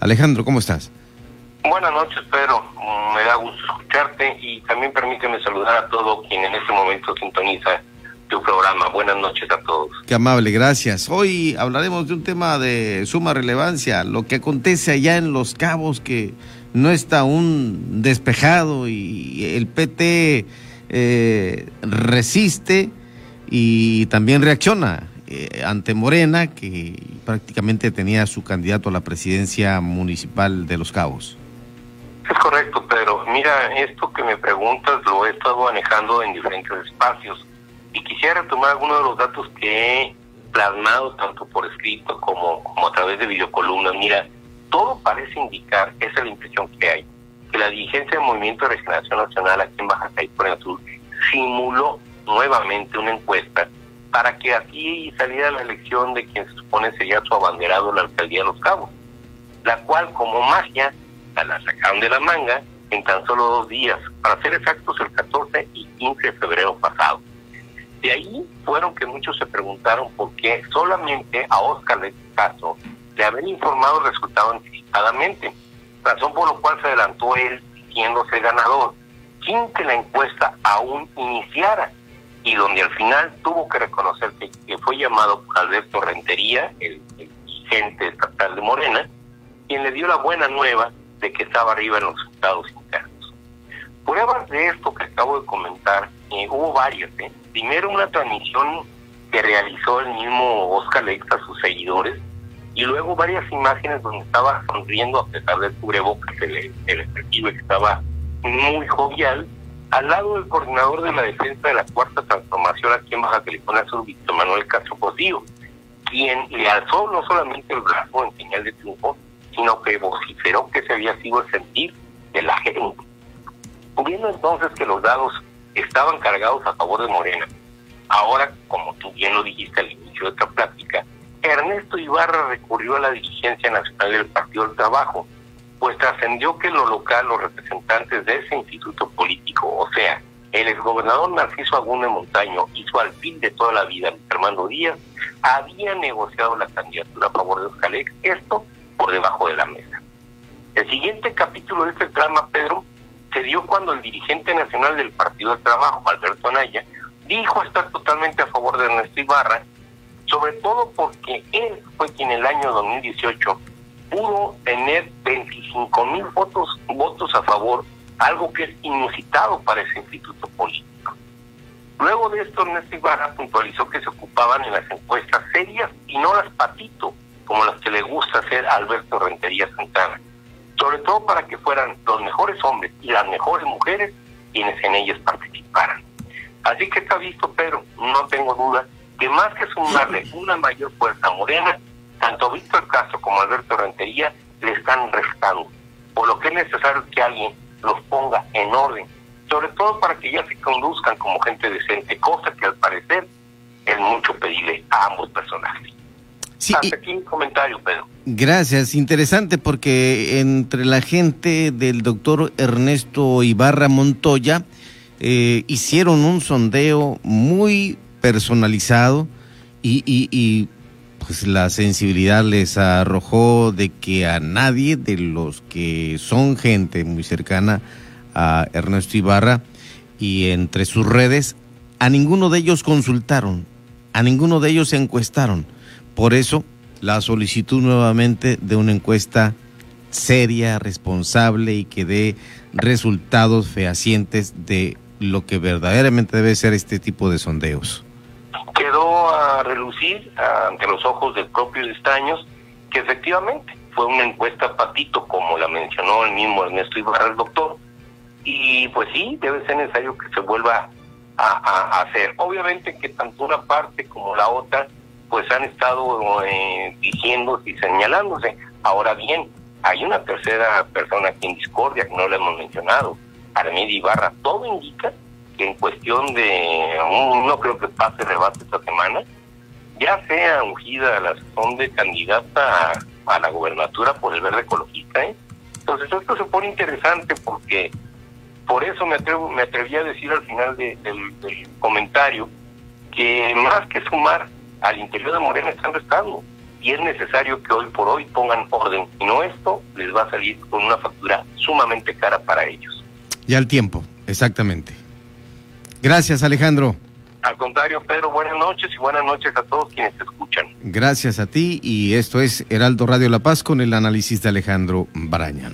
Alejandro, ¿cómo estás? Buenas noches, Pedro. Me da gusto escucharte y también permíteme saludar a todo quien en este momento sintoniza tu programa. Buenas noches a todos. Qué amable, gracias. Hoy hablaremos de un tema de suma relevancia, lo que acontece allá en Los Cabos, que no está aún despejado y el PT eh, resiste y también reacciona eh, ante Morena, que prácticamente tenía su candidato a la presidencia municipal de Los Cabos. Es correcto, pero mira, esto que me preguntas lo he estado manejando en diferentes espacios y quisiera tomar algunos de los datos que he plasmado tanto por escrito como, como a través de videocolumnas. Mira, todo parece indicar, esa es la impresión que hay, que la dirigencia del Movimiento de Regeneración Nacional aquí en Baja California Sur simuló nuevamente una encuesta para que así saliera la elección de quien se supone sería su abanderado la alcaldía de Los Cabos, la cual como magia la sacaron de la manga en tan solo dos días, para ser exactos el 14 y 15 de febrero pasado. De ahí fueron que muchos se preguntaron por qué solamente a Oscar le caso de haber informado el resultado anticipadamente, razón por lo cual se adelantó él diciéndose ganador, sin que la encuesta aún iniciara, y donde al final tuvo que reconocer que, fue llamado Alberto Rentería, el, el dirigente estatal de Morena, quien le dio la buena nueva de que estaba arriba en los estados internos. Pruebas de esto que acabo de comentar, eh, hubo varias. ¿eh? Primero una transmisión que realizó el mismo Oscar Lex a sus seguidores, y luego varias imágenes donde estaba sonriendo a pesar del cubrebocas, el, el que estaba muy jovial, al lado del coordinador de la defensa de la Cuarta Transformación aquí en Baja California Sur, Víctor Manuel Castro Posillo, quien le alzó no solamente el brazo en señal de triunfo, sino que vociferó que ese había sido el sentir de la gente. Viendo entonces que los dados estaban cargados a favor de Morena, ahora, como tú bien lo dijiste al inicio de esta plática, Ernesto Ibarra recurrió a la dirigencia nacional del Partido del Trabajo, pues trascendió que en lo local los representantes de ese instituto el exgobernador Narciso Agune Montaño y su alfil de toda la vida, Armando Díaz, habían negociado la candidatura a favor de Oscalex, esto por debajo de la mesa. El siguiente capítulo de este drama, Pedro, se dio cuando el dirigente nacional del Partido del Trabajo, Alberto Anaya, dijo estar totalmente a favor de Ernesto Ibarra, sobre todo porque él fue quien en el año 2018 pudo tener 25 mil votos, votos a favor, algo que es inusitado para ese instituto político. Luego de esto, Ernesto Ibarra puntualizó que se ocupaban en las encuestas serias y no las patito, como las que le gusta hacer a Alberto Rentería Santana, sobre todo para que fueran los mejores hombres y las mejores mujeres quienes en ellas participaran. Así que está visto, pero no tengo duda que más que sumarle una mayor fuerza morena, tanto Víctor Castro como Alberto Rentería le están restando, por lo que es necesario que alguien los ponga en orden, sobre todo para que ya se conduzcan como gente decente, cosa que al parecer es mucho pedirle a ambos personajes. Sí, comentario, Pedro. Gracias, interesante porque entre la gente del doctor Ernesto Ibarra Montoya eh, hicieron un sondeo muy personalizado y, y, pues la sensibilidad les arrojó de que a nadie de los que son gente muy cercana a Ernesto Ibarra y entre sus redes, a ninguno de ellos consultaron, a ninguno de ellos encuestaron por eso, la solicitud nuevamente de una encuesta seria, responsable y que dé resultados fehacientes de lo que verdaderamente debe ser este tipo de sondeos. A ante los ojos del propio Estaños que efectivamente fue una encuesta patito, como la mencionó el mismo Ernesto Ibarra, el doctor, y pues sí, debe ser necesario que se vuelva a hacer. Obviamente que tanto una parte como la otra pues han estado eh, diciéndose y señalándose. Ahora bien, hay una tercera persona aquí en discordia que no le hemos mencionado, Armida Ibarra. Todo indica que en cuestión de, no creo que pase debate esta semana, ya sea ungida la son de candidata a, la gobernatura por el verde ecologista. ¿eh? Entonces esto se pone interesante porque por eso me atrevo, me atreví a decir al final del comentario que más que sumar al interior de Morena están restando y es necesario que hoy por hoy pongan orden. Y no esto les va a salir con una factura sumamente cara para ellos. Y al tiempo, exactamente. Gracias, Alejandro. Al contrario, Pedro, buenas noches y buenas noches a todos quienes te escuchan. Gracias a ti y esto es Heraldo Radio La Paz con el análisis de Alejandro Barañan.